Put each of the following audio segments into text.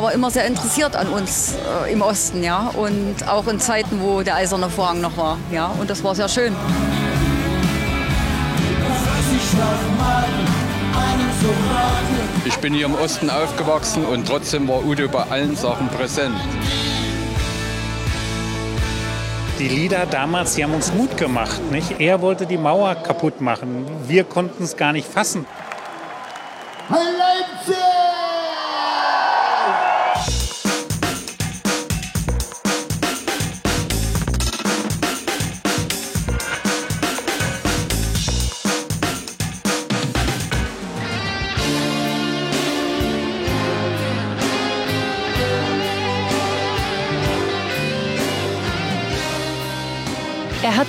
er war immer sehr interessiert an uns äh, im Osten, ja. Und auch in Zeiten, wo der eiserne Vorhang noch war, ja. Und das war sehr schön. Ich bin hier im Osten aufgewachsen und trotzdem war Udo bei allen Sachen präsent. Die Lieder damals, die haben uns Mut gemacht. Nicht? Er wollte die Mauer kaputt machen. Wir konnten es gar nicht fassen. Leipzig!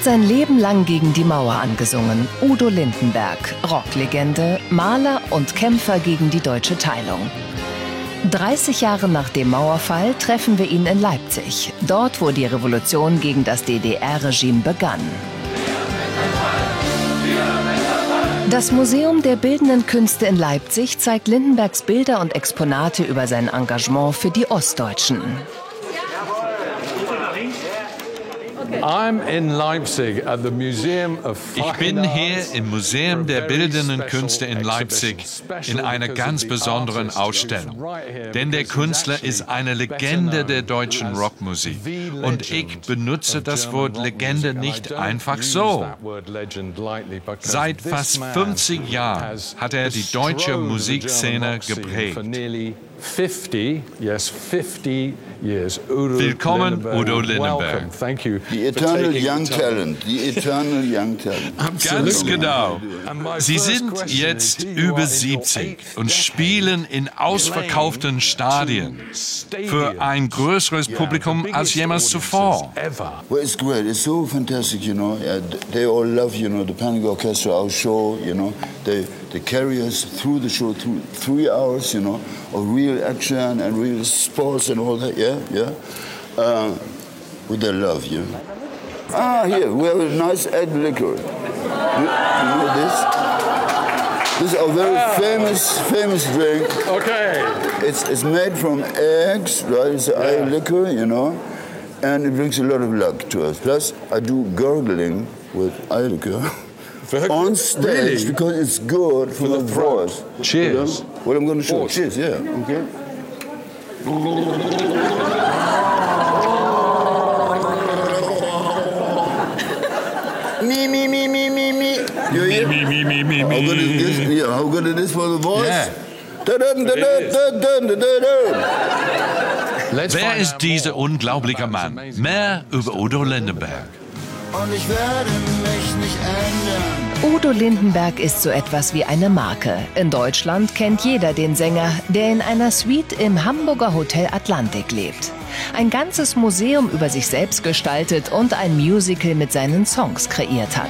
Hat sein Leben lang gegen die Mauer angesungen. Udo Lindenberg, Rocklegende, Maler und Kämpfer gegen die deutsche Teilung. 30 Jahre nach dem Mauerfall treffen wir ihn in Leipzig, dort wo die Revolution gegen das DDR-Regime begann. Das Museum der Bildenden Künste in Leipzig zeigt Lindenbergs Bilder und Exponate über sein Engagement für die Ostdeutschen. Ich bin hier im Museum der Bildenden Künste in Leipzig in einer ganz besonderen Ausstellung. Denn der Künstler ist eine Legende der deutschen Rockmusik. Und ich benutze das Wort Legende nicht einfach so. Seit fast 50 Jahren hat er die deutsche Musikszene geprägt. 50, yes, 50 years. Udo Willkommen, Lindenberg. Udo Lindenberg. Thank you. The eternal young talent. The eternal young talent. Ganz genau. Sie sind jetzt über 70 und spielen in ausverkauften Stadien für ein größeres Publikum als jemals zuvor. Well, it's great. It's so fantastic, you know. They all love, you know, the Panic Orchestra, our show, you know. They, they carry us through the show, through three hours, you know, of real action and real sports and all that, yeah, yeah. Uh, with their love, yeah. Ah, here, we have a nice egg liquor. You, you know this? This is a very ah. famous, famous drink. Okay. It's, it's made from eggs, right? It's yeah. egg liquor, you know, and it brings a lot of luck to us. Plus, I do gargling with egg liquor. on stage really? because it's good for, for the, the voice. Cheers. You know? What I'm going to show. Cheers, yeah. Okay. me, me, me, me, me, me. You hear? Me, me, me, me, me. How good is this? Yeah, how good is this for the voice? Yeah. Wer ist dieser unglaubliche Mann? Mehr über Udo Lindenberg. Und ich werde mich nicht ändern. Udo Lindenberg ist so etwas wie eine Marke. In Deutschland kennt jeder den Sänger, der in einer Suite im Hamburger Hotel Atlantik lebt. Ein ganzes Museum über sich selbst gestaltet und ein Musical mit seinen Songs kreiert hat.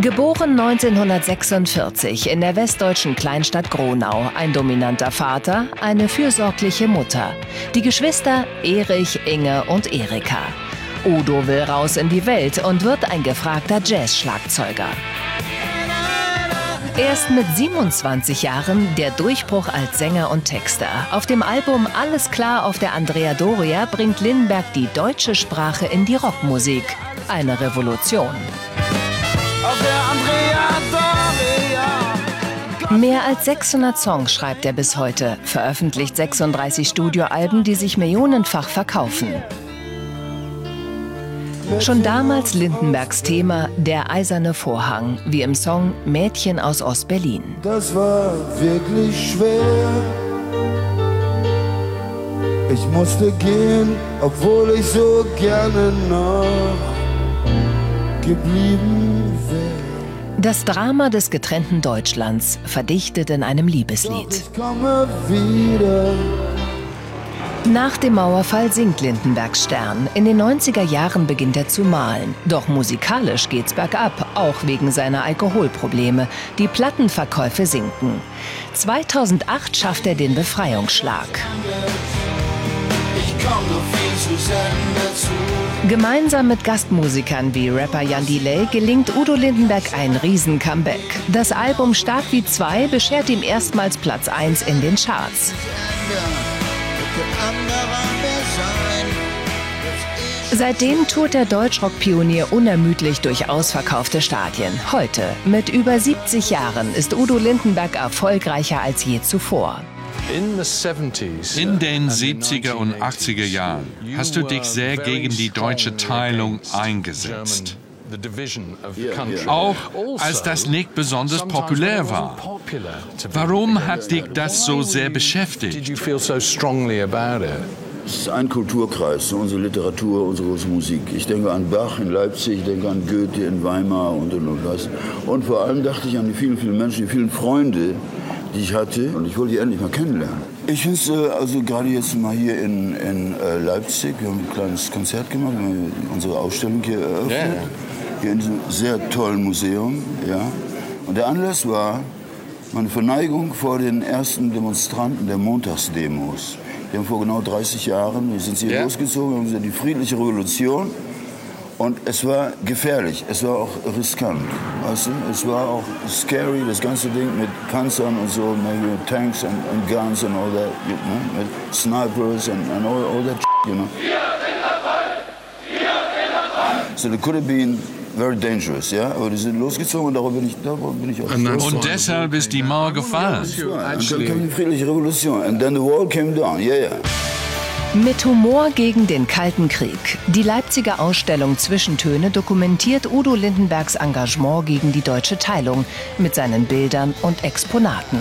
Geboren 1946 in der westdeutschen Kleinstadt Gronau, ein dominanter Vater, eine fürsorgliche Mutter. Die Geschwister Erich, Inge und Erika. Udo will raus in die Welt und wird ein gefragter Jazz-Schlagzeuger. Erst mit 27 Jahren der Durchbruch als Sänger und Texter. Auf dem Album Alles klar auf der Andrea Doria bringt Lindenberg die deutsche Sprache in die Rockmusik. Eine Revolution. Mehr als 600 Songs schreibt er bis heute, veröffentlicht 36 Studioalben, die sich millionenfach verkaufen. Schon damals Lindenbergs Thema Der eiserne Vorhang, wie im Song Mädchen aus Ostberlin. Das war wirklich schwer. Ich musste gehen, obwohl ich so gerne noch geblieben wäre. Das Drama des getrennten Deutschlands, verdichtet in einem Liebeslied. Doch ich komme wieder. Nach dem Mauerfall singt Lindenbergs Stern. In den 90er Jahren beginnt er zu malen. Doch musikalisch geht's bergab, auch wegen seiner Alkoholprobleme. Die Plattenverkäufe sinken. 2008 schafft er den Befreiungsschlag. Gemeinsam mit Gastmusikern wie Rapper Jan Delay gelingt Udo Lindenberg ein Riesen-Comeback. Das Album Stark wie zwei beschert ihm erstmals Platz 1 in den Charts. Seitdem tourt der Deutschrock-Pionier unermüdlich durch ausverkaufte Stadien. Heute, mit über 70 Jahren, ist Udo Lindenberg erfolgreicher als je zuvor. In den 70er und 80er Jahren hast du dich sehr gegen die deutsche Teilung eingesetzt. Auch als das nicht besonders populär war. Warum hat dich das so sehr beschäftigt? Es ist ein Kulturkreis, unsere Literatur, unsere Musik. Ich denke an Bach in Leipzig, ich denke an Goethe in Weimar und und und was. Und vor allem dachte ich an die vielen, vielen Menschen, die vielen Freunde, die ich hatte. Und ich wollte die endlich mal kennenlernen. Ich finde es äh, also gerade jetzt mal hier in, in äh, Leipzig, wir haben ein kleines Konzert gemacht, wir haben unsere Ausstellung hier eröffnet. Yeah. Hier in diesem sehr tollen Museum. Ja. Und der Anlass war meine Verneigung vor den ersten Demonstranten der Montagsdemos. Wir haben vor genau 30 Jahren, wir sind hier ja. losgezogen, haben gesagt, die friedliche Revolution. Und es war gefährlich, es war auch riskant. Weißt du? Es war auch scary, das ganze Ding mit Panzern und so, mit Tanks and, and guns and all that, you know, mit Snipers and, and all, all that, you know. So there could have been very dangerous, ja. Aber die sind losgezogen und darüber bin ich, darüber bin ich auch Und, und deshalb ist die Mauer gefallen. Und dann kam die friedliche Revolution. And then the wall came down, yeah, yeah. Mit Humor gegen den Kalten Krieg. Die Leipziger Ausstellung Zwischentöne dokumentiert Udo Lindenbergs Engagement gegen die deutsche Teilung mit seinen Bildern und Exponaten.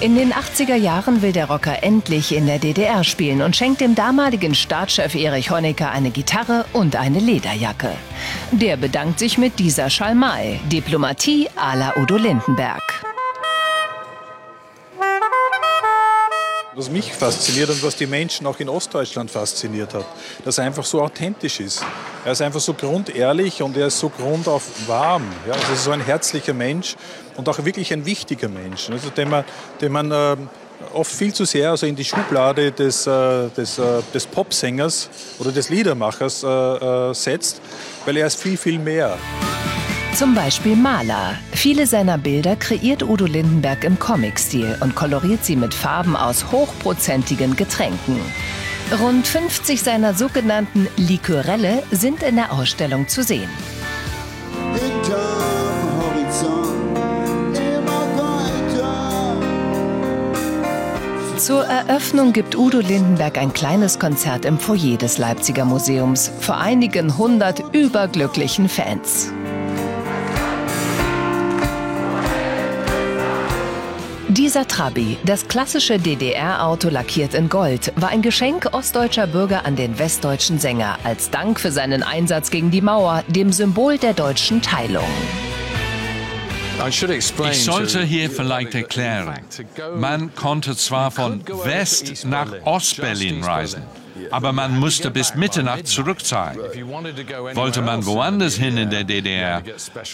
In den 80er Jahren will der Rocker endlich in der DDR spielen und schenkt dem damaligen Staatschef Erich Honecker eine Gitarre und eine Lederjacke. Der bedankt sich mit dieser Schalmei. Diplomatie à la Udo Lindenberg. Was mich fasziniert und was die Menschen auch in Ostdeutschland fasziniert hat, dass er einfach so authentisch ist. Er ist einfach so grundehrlich und er ist so grundauf warm. Ja, also so ein herzlicher Mensch und auch wirklich ein wichtiger Mensch, also den man, den man äh, oft viel zu sehr also in die Schublade des, äh, des, äh, des Popsängers oder des Liedermachers äh, äh, setzt, weil er ist viel, viel mehr. Zum Beispiel Maler. Viele seiner Bilder kreiert Udo Lindenberg im Comic-Stil und koloriert sie mit Farben aus hochprozentigen Getränken. Rund 50 seiner sogenannten Likörelle sind in der Ausstellung zu sehen. Zur Eröffnung gibt Udo Lindenberg ein kleines Konzert im Foyer des Leipziger Museums vor einigen hundert überglücklichen Fans. Dieser Trabi, das klassische DDR-Auto lackiert in Gold, war ein Geschenk ostdeutscher Bürger an den westdeutschen Sänger als Dank für seinen Einsatz gegen die Mauer, dem Symbol der deutschen Teilung. Ich sollte hier vielleicht erklären, man konnte zwar von West nach Ostberlin reisen, aber man musste bis Mitternacht zurückzahlen. Wollte man woanders hin in der DDR,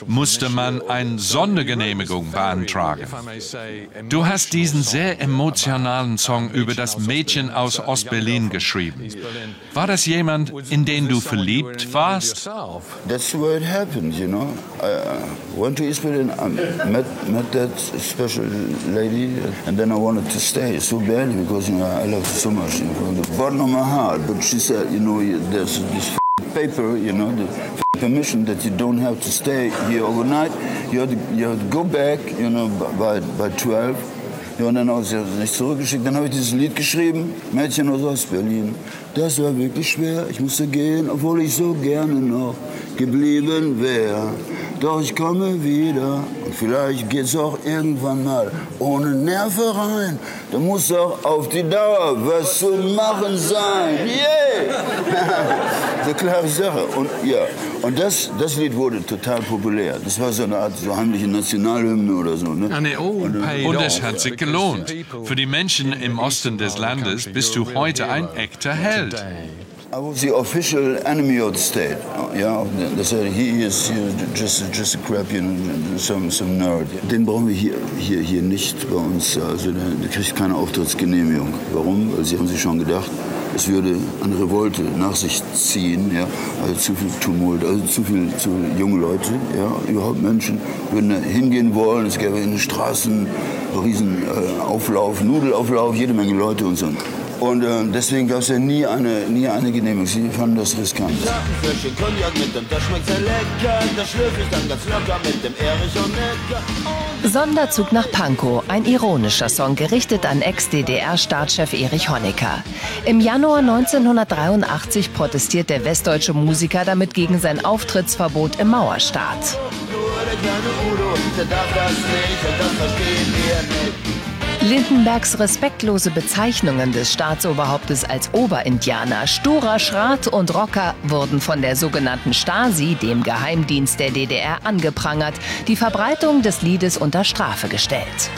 musste man eine Sondergenehmigung beantragen. Du hast diesen sehr emotionalen Song über das Mädchen aus Ostberlin geschrieben. War das jemand, in den du verliebt warst? That's way it happened, you know. I went to East Berlin, I met, met that special lady, and then I wanted to stay so badly because you know I loved so much. You know, the bottom of my heart hard, but she said, you know, there's this paper, you know, the permission that you don't have to stay here overnight. You have to, you have to go back, you know, by, by 12. Ja, und dann haben sie nicht zurückgeschickt. Dann habe ich dieses Lied geschrieben, Mädchen aus Ostberlin. Das war wirklich schwer, ich musste gehen, obwohl ich so gerne noch geblieben wäre. Doch ich komme wieder und vielleicht geht's auch irgendwann mal ohne Nerven rein. Da muss auch auf die Dauer was zu machen sein. Yeah! eine klare Sache. Und ja, und das, das Lied wurde total populär. Das war so eine Art so heimliche Nationalhymne oder so. Ne? Und es hat sich gelohnt. Für die Menschen im Osten des Landes bist du heute ein echter Held. I was the official enemy of the state. Ja, they said he is just, just a crap, you know, some, some nerd. Den brauchen wir hier, hier, hier nicht bei uns. Also der, der kriegt keine Auftrittsgenehmigung. Warum? Weil sie haben sich schon gedacht, es würde eine Revolte nach sich ziehen, ja, also zu viel Tumult, also zu viele zu junge Leute, ja, überhaupt Menschen würden da hingehen wollen, es gäbe in den Straßen riesen äh, Auflauf, Nudelauflauf, jede Menge Leute und so. Und äh, deswegen gab es ja nie eine, nie eine Genehmigung. Sie fanden das riskant. Sonderzug nach Pankow, ein ironischer Song, gerichtet an Ex-DDR-Staatschef Erich Honecker. Im Januar 1983 protestiert der westdeutsche Musiker damit gegen sein Auftrittsverbot im Mauerstaat. Lindenbergs respektlose Bezeichnungen des Staatsoberhauptes als Oberindianer, sturer Schrat und Rocker wurden von der sogenannten Stasi, dem Geheimdienst der DDR, angeprangert, die Verbreitung des Liedes unter Strafe gestellt.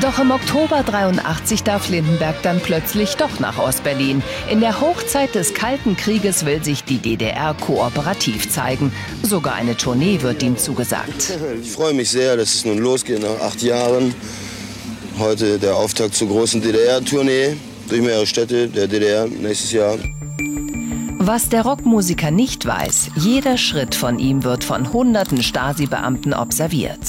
Doch im Oktober 83 darf Lindenberg dann plötzlich doch nach Ostberlin. In der Hochzeit des Kalten Krieges will sich die DDR kooperativ zeigen. Sogar eine Tournee wird ihm zugesagt. Ich freue mich sehr, dass es nun losgeht nach acht Jahren. Heute der Auftakt zur großen DDR-Tournee durch mehrere Städte der DDR nächstes Jahr. Was der Rockmusiker nicht weiß, jeder Schritt von ihm wird von hunderten Stasi-Beamten observiert.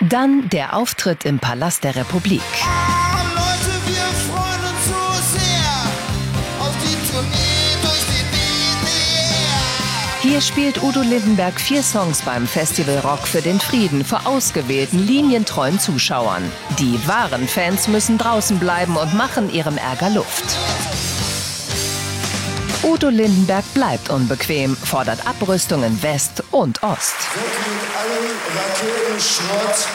Dann der Auftritt im Palast der Republik. Hier spielt Udo Lindenberg vier Songs beim Festival Rock für den Frieden vor ausgewählten, linientreuen Zuschauern. Die wahren Fans müssen draußen bleiben und machen ihrem Ärger Luft. Udo Lindenberg bleibt unbequem, fordert Abrüstung in West und Ost. Raketenschrott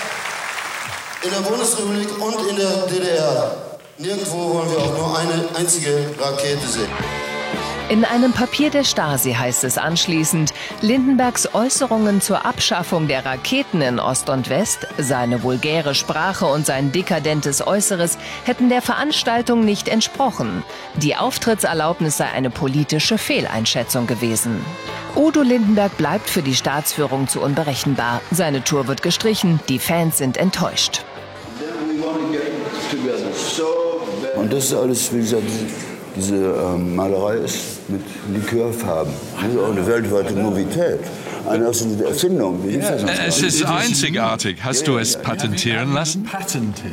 in der Bundesrepublik und in der DDR. Nirgendwo wollen wir auch nur eine einzige Rakete sehen. In einem Papier der Stasi heißt es anschließend, Lindenbergs Äußerungen zur Abschaffung der Raketen in Ost und West, seine vulgäre Sprache und sein dekadentes Äußeres hätten der Veranstaltung nicht entsprochen. Die Auftrittserlaubnis sei eine politische Fehleinschätzung gewesen. Udo Lindenberg bleibt für die Staatsführung zu unberechenbar. Seine Tour wird gestrichen, die Fans sind enttäuscht. Und das ist alles, wie gesagt, diese ähm, Malerei ist mit Likörfarben. Das ist auch eine weltweite Novität eine absolute Erfindung. Es ist einzigartig. Hast du es patentieren lassen?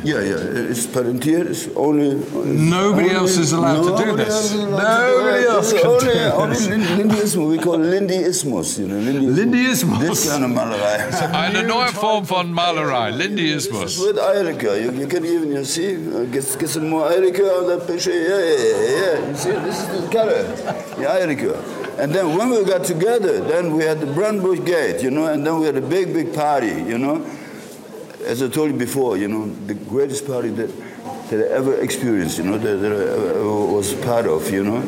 Ja, ja, es ist patentiert. It's only, Nobody else is allowed to do this. Nobody else can do this. Only Lindyismus. We call Lindyismus. You know, Lindyismus. Das ist eine Malerei. Eine neue Form von Malerei. Lindyismus. With Eirika. You, you can even, you see, uh, get, get some more Eirika on that picture. Yeah, yeah, yeah. You see, this is the color. The Eirika. And then when we got together, then we had the Brandenburg Gate, you know, and then we had a big, big party, you know. As I told you before, you know, the greatest party that, that I ever experienced, you know, that, that I was part of, you know.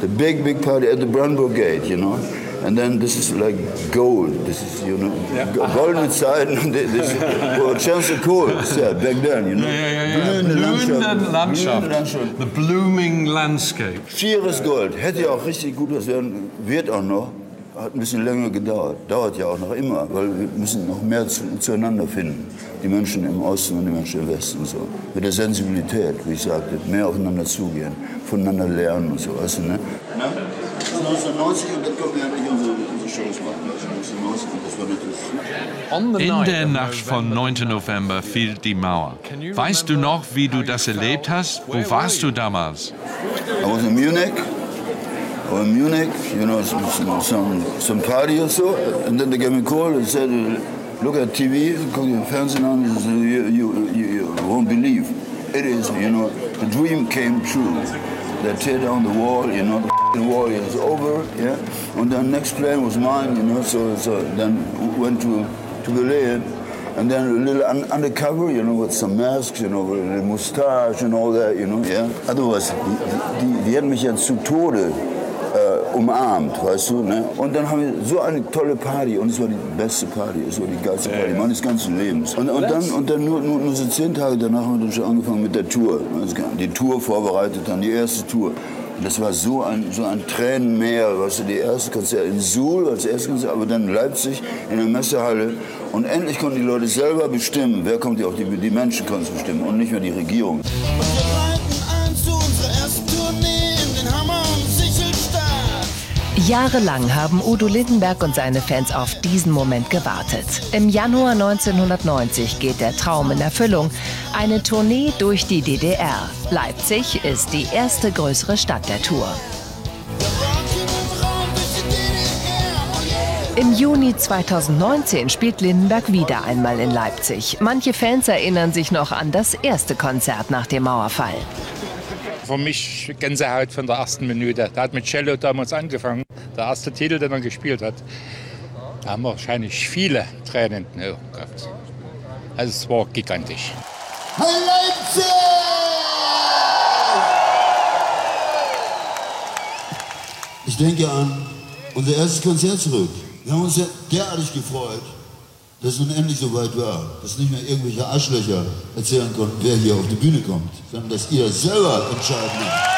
The big, big party at the Brandenburg Gate, you know. And then this is like gold. This is, you know, yeah. golden side. this well, chance of cool. Yeah, back then, you know. Yeah, yeah, yeah. Blühende Landschaft. Landschaft. The blooming landscape. Schieres Gold. Hätte ja auch richtig gut was werden, wird auch noch. Hat ein bisschen länger gedauert. Dauert ja auch noch immer, weil wir müssen noch mehr zu, zueinander finden. Die Menschen im Osten und die Menschen im Westen. So. Mit der Sensibilität, wie ich sagte, mehr aufeinander zugehen, voneinander lernen und so. Weißt du, ne? 1990 und dann kommen wir endlich unsere, unsere Shows machen. 1990 und das war natürlich. In der Nacht von 9. November fiel die Mauer. Weißt du noch, wie du das erlebt hast? Wo warst du damals? I was in Munich. I was in Munich, you know, some, some, some party or so. And then they gave me a call and said, look at TV, guck dir Fernsehen an, you, you, you, you won't believe. It is, you know, the dream came true. They tear down the wall, you know, the wall is over, yeah. And then next plane was mine, you know, so, so then went to, to Berlin. And then a little un undercover, you know, with some masks, you know, with a mustache and all that, you know, yeah. Otherwise, die, die, die hätten mich jetzt zu Tode äh, umarmt, weißt du, ne? Und dann haben wir so eine tolle Party und es war die beste Party, es war die geilste Party meines ganzen Lebens. Und, und dann, und dann nur, nur, nur so zehn Tage danach haben wir dann schon angefangen mit der Tour. Die Tour vorbereitet, dann die erste Tour. Das war so ein, so ein Tränenmeer, weißt du, die erste Konzert in Suhl als erstes Konzert, aber dann Leipzig in der Messehalle. Und endlich konnten die Leute selber bestimmen, wer kommt, auch die, die Menschen konnten es bestimmen und nicht mehr die Regierung. Jahrelang haben Udo Lindenberg und seine Fans auf diesen Moment gewartet. Im Januar 1990 geht der Traum in Erfüllung. Eine Tournee durch die DDR. Leipzig ist die erste größere Stadt der Tour. Im Juni 2019 spielt Lindenberg wieder einmal in Leipzig. Manche Fans erinnern sich noch an das erste Konzert nach dem Mauerfall für mich Gänsehaut von der ersten Minute. Da hat mit Cello damals angefangen, der erste Titel, den er gespielt hat. Da haben wahrscheinlich viele Tränen oh Gott. Also es war gigantisch. Leipzig! Ich denke an unser erstes Konzert zurück. Wir haben uns ja derartig gefreut dass es nun endlich so weit war, dass nicht mehr irgendwelche Arschlöcher erzählen konnten, wer hier auf die Bühne kommt, sondern dass ihr selber entscheiden Ich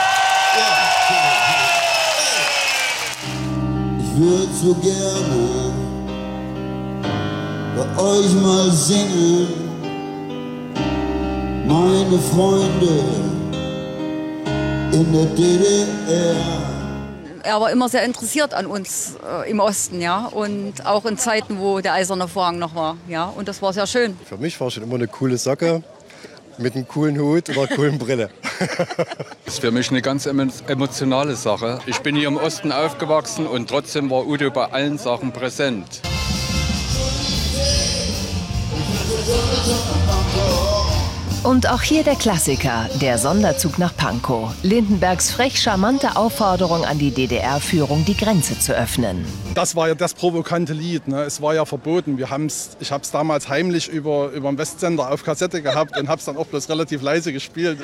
würde so gerne bei euch mal singen, meine Freunde in der DDR er war immer sehr interessiert an uns äh, im Osten, ja. Und auch in Zeiten, wo der eiserne Vorhang noch war, ja. Und das war sehr schön. Für mich war schon immer eine coole Socke mit einem coolen Hut oder einer coolen Brille. das ist für mich eine ganz emotionale Sache. Ich bin hier im Osten aufgewachsen und trotzdem war Udo bei allen Sachen präsent. Und auch hier der Klassiker, der Sonderzug nach Pankow. Lindenbergs frech charmante Aufforderung an die DDR-Führung, die Grenze zu öffnen. Das war ja das provokante Lied. Ne? Es war ja verboten. Wir haben's, ich habe es damals heimlich über, über den Westsender auf Kassette gehabt und habe es dann auch bloß relativ leise gespielt.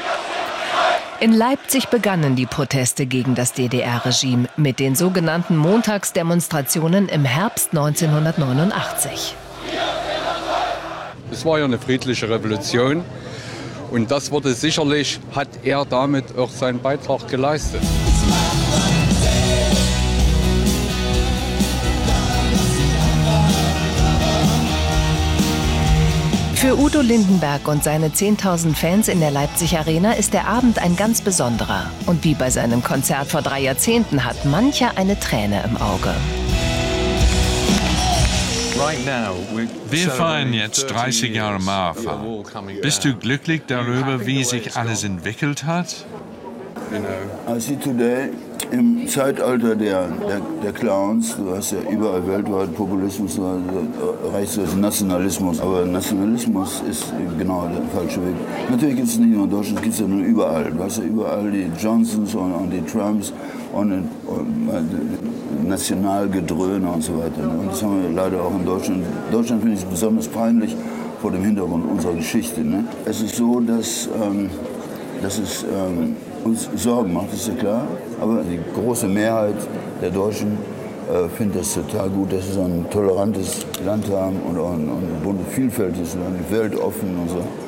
In Leipzig begannen die Proteste gegen das DDR-Regime mit den sogenannten Montagsdemonstrationen im Herbst 1989. Es war ja eine friedliche Revolution. Und das wurde sicherlich, hat er damit auch seinen Beitrag geleistet. Für Udo Lindenberg und seine 10.000 Fans in der Leipzig Arena ist der Abend ein ganz besonderer. Und wie bei seinem Konzert vor drei Jahrzehnten hat mancher eine Träne im Auge. Wir feiern jetzt 30 Jahre Mauerfall. Bist du glücklich darüber, wie sich alles entwickelt hat? I see today im Zeitalter der, der, der, Clowns, du hast ja überall weltweit Populismus, reicht du Nationalismus, aber Nationalismus ist genau der falsche Weg. Natürlich gibt es nicht nur in Deutschland, es gibt es ja nur überall. Du hast ja überall die Johnsons und, und die Trumps und, und, und Nationalgedröhne und so weiter. Und das haben wir leider auch in Deutschland. Deutschland finde ich es besonders peinlich vor dem Hintergrund unserer Geschichte. Ne? Es ist so, dass, ähm, dass es ähm, uns Sorgen macht, ist ja klar. Aber die große Mehrheit der Deutschen äh, findet das total gut, dass wir so ein tolerantes Land haben und, und, und ein vielfältiges Land, weltoffen und so.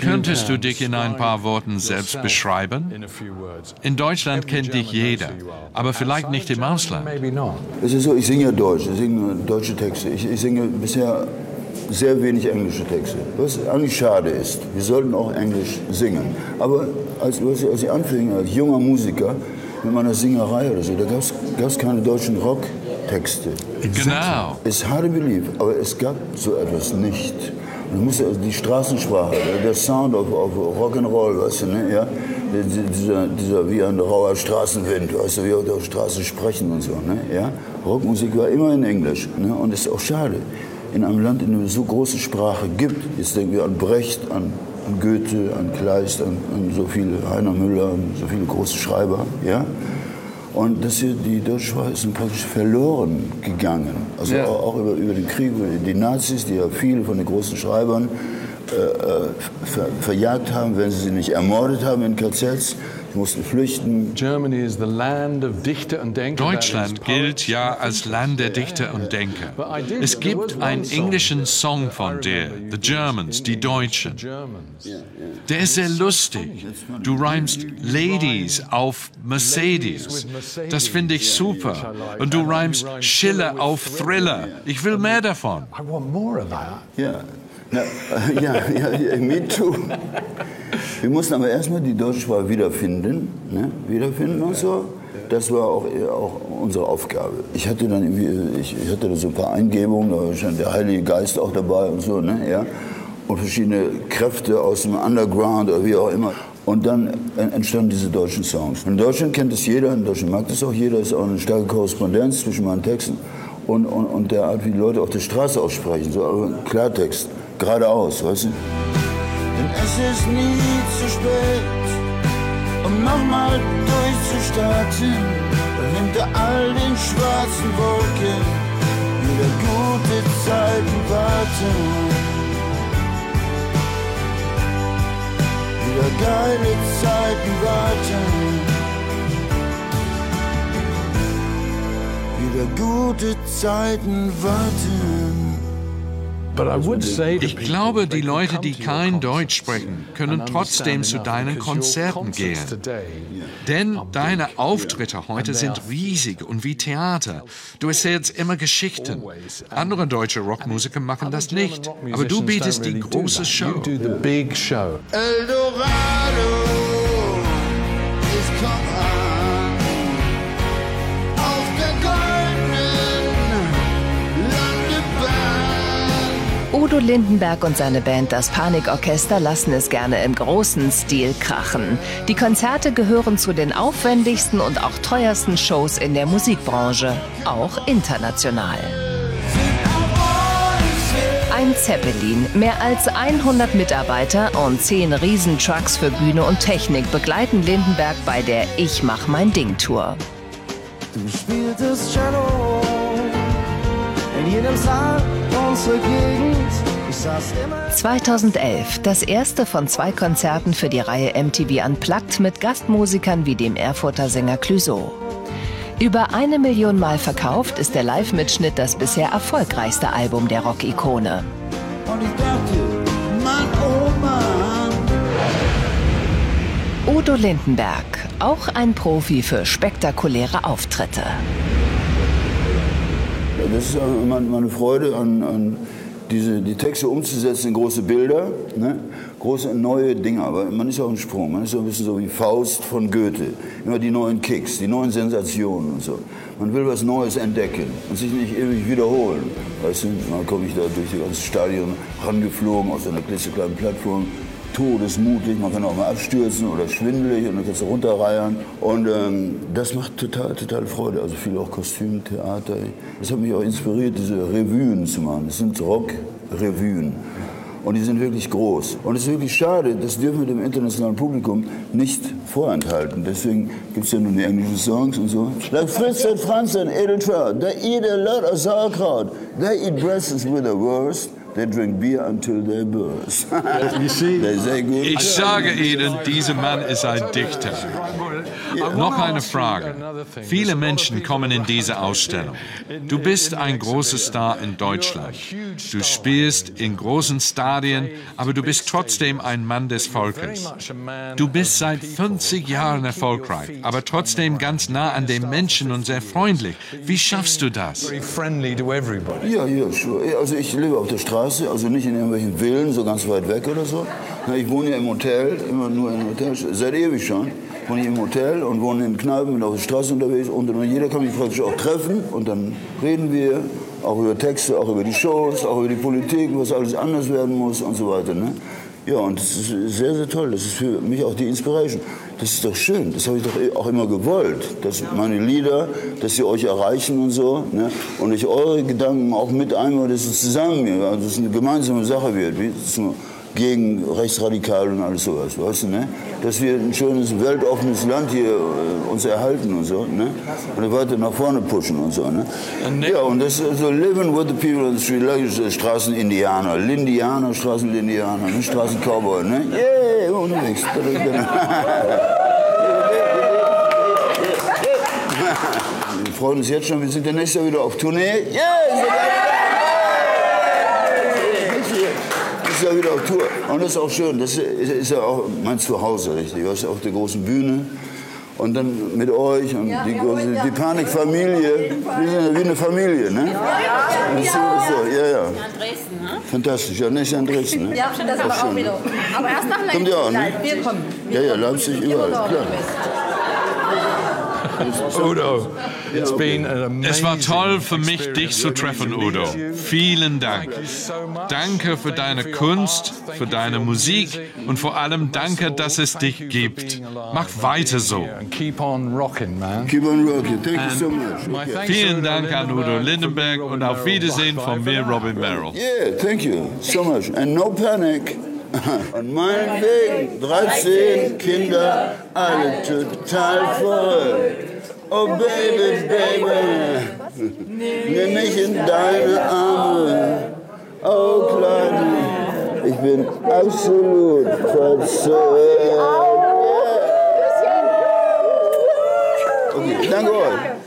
Könntest du dich in ein paar Worten selbst beschreiben? In Deutschland kennt dich jeder, aber vielleicht nicht im Ausland. Es ist so, ich singe ja Deutsch, ich singe deutsche Texte. Ich, ich singe bisher sehr wenig englische Texte, was eigentlich schade ist. Wir sollten auch Englisch singen. Aber als, als ich anfing, als junger Musiker, mit meiner Singerei oder so, da gab es keine deutschen Rocktexte. Genau. Es hard to believe, aber es gab so etwas nicht. Du musst also die Straßensprache, der Sound auf, auf Rock'n'Roll, weißt du, ne? ja? Dieser, dieser wie ein rauer Straßenwind, weißt du, wie auf der Straße sprechen und so. Ne? Ja? Rockmusik war immer in Englisch ne? und das ist auch schade. In einem Land, in dem es so große Sprache gibt, jetzt denken wir an Brecht, an, an Goethe, an Kleist, an, an so viele, Heiner Müller, an so viele große Schreiber, ja? Und das hier, die deutsche Sprache ist praktisch verloren gegangen. Also ja. auch, über, über, den Krieg, die Nazis, die ja viele von den großen Schreibern äh, äh, ver, verjagt haben, wenn sie sie nicht ermordet haben in KZs. Mussten flüchten. Deutschland gilt ja als Land der Dichter und Denker. Es gibt einen englischen Song von dir, The Germans, die Deutschen. Der ist sehr lustig. Du reimst Ladies auf Mercedes. Das finde ich super. Und du reimst Schiller auf Thriller. Ich will mehr davon. Ja, na, ja, ja, ja, me too. Wir mussten aber erstmal die deutsche Sprache wiederfinden, ne? wiederfinden und so. Das war auch, auch unsere Aufgabe. Ich hatte dann ich, hatte da so ein paar Eingebungen, da war schon der Heilige Geist auch dabei und so, ne? ja. Und verschiedene Kräfte aus dem Underground oder wie auch immer. Und dann entstanden diese deutschen Songs. In Deutschland kennt es jeder, in Deutschland mag das auch jeder, ist auch eine starke Korrespondenz zwischen meinen Texten und, und, und der Art, wie die Leute auf der Straße aussprechen, so Klartext, geradeaus, weißt du? Denn es ist nie zu spät, um nochmal durchzustarten. Hinter all den schwarzen Wolken wieder gute Zeiten warten. Wieder geile Zeiten warten. Wieder gute Zeiten warten. Ich glaube, die Leute, die kein Deutsch sprechen, können trotzdem zu deinen Konzerten gehen. Denn deine Auftritte heute sind riesig und wie Theater. Du erzählst immer Geschichten. Andere deutsche Rockmusiker machen das nicht. Aber du bietest die große Show. Eldorado Udo Lindenberg und seine Band Das Panikorchester lassen es gerne im großen Stil krachen. Die Konzerte gehören zu den aufwendigsten und auch teuersten Shows in der Musikbranche, auch international. Ein Zeppelin, mehr als 100 Mitarbeiter und 10 Riesentrucks für Bühne und Technik begleiten Lindenberg bei der Ich mach mein Ding Tour. Du spieltest Cello in jedem Saal unserer Gegend. Ich saß immer 2011 das erste von zwei Konzerten für die Reihe MTV Unplugged mit Gastmusikern wie dem Erfurter Sänger Clouseau. Über eine Million Mal verkauft ist der Live-Mitschnitt das bisher erfolgreichste Album der Rock-Ikone. Udo Lindenberg, auch ein Profi für spektakuläre Auftritte. Das ist meine Freude, an, an diese, die Texte umzusetzen in große Bilder, ne? große neue Dinge. Aber man ist auch ein Sprung. Man ist so ein bisschen so wie Faust von Goethe. Immer die neuen Kicks, die neuen Sensationen und so. Man will was Neues entdecken und sich nicht ewig wiederholen. Weißt du, dann komme ich da durch die ganze Stadion rangeflogen auf so einer klitzekleinen Plattform. Todesmutig, man kann auch mal abstürzen oder schwindelig und dann kannst du runterreiern. Und ähm, das macht total, total Freude. Also viel auch Kostüm, Theater. Das hat mich auch inspiriert, diese Revuen zu machen. Das sind Rock-Revuen. Und die sind wirklich groß. Und es ist wirklich schade, das dürfen wir dem internationalen Publikum nicht vorenthalten. Deswegen gibt es ja nur die englischen Songs und so. Like Fritz and Franz and Edeltraut, they eat a lot of sauerkraut. They eat breasts with the worst. They drink beer until they burst. Ich sage Ihnen, dieser Mann ist ein Dichter. Noch eine Frage. Viele Menschen kommen in diese Ausstellung. Du bist ein großer Star in Deutschland. Du spielst in großen Stadien, aber du bist trotzdem ein Mann des Volkes. Du bist seit 50 Jahren erfolgreich, aber trotzdem ganz nah an den Menschen und sehr freundlich. Wie schaffst du das? Ja, ja, sure. Also ich lebe auf der Straße, also nicht in irgendwelchen Villen, so ganz weit weg oder so. Ich wohne ja im Hotel, immer nur im Hotel, seit ewig schon. Wohne ich im Hotel und wohne in Kneipen, bin auf der Straße unterwegs und jeder kann mich praktisch auch treffen und dann reden wir auch über Texte, auch über die Shows, auch über die Politik, was alles anders werden muss und so weiter. Ne? Ja, und das ist sehr, sehr toll. Das ist für mich auch die Inspiration. Das ist doch schön. Das habe ich doch auch immer gewollt. Dass meine Lieder, dass sie euch erreichen und so. Ne? Und ich eure Gedanken auch mit einbaue, dass es zusammen, ja, dass es eine gemeinsame Sache wird. Wie gegen Rechtsradikal und alles sowas, weißt du, ne? Dass wir ein schönes, weltoffenes Land hier äh, uns erhalten und so, ne? Und weiter nach vorne pushen und so, ne? Ja, und das ist so living with the people on the street, like Straßenindianer, Lindianer, Straßenlindianer, ne? Straßencowboy, ne? Yeah, immer unterwegs. Wir freuen uns jetzt schon, wir sind ja nächstes Jahr wieder auf Tournee. Yes! Nächstes Jahr wieder auf Tour. Und das ist auch schön, das ist ja auch mein Zuhause, richtig. Das ist auf der großen Bühne. Und dann mit euch und ja, die, ja. die Panikfamilie. Wir sind ja wie eine Familie, ne? Ja, ja. So, so, ja, ja. Dresden, ne? Fantastisch, ja, nicht an Dresden. Ne? Ja, das aber auch wieder. Aber erst nach Leipzig. Kommt ihr auch, ne? Wir kommen. Ja, ja, Leipzig, überall, klar. Udo, es war toll für mich, dich zu treffen, Udo. Vielen Dank. Danke für deine Kunst, für deine Musik und vor allem danke, dass es dich gibt. Mach weiter so. Vielen Dank an Udo Lindenberg und auf Wiedersehen von mir, Robin Merrill. Yeah, thank you so much. And no panic. An meinem Weg 13 Kinder, alle total voll. Oh Baby, Baby, nimm mich in deine Arme. Oh Kleine, ich bin absolut verzückt. Okay, danke euch.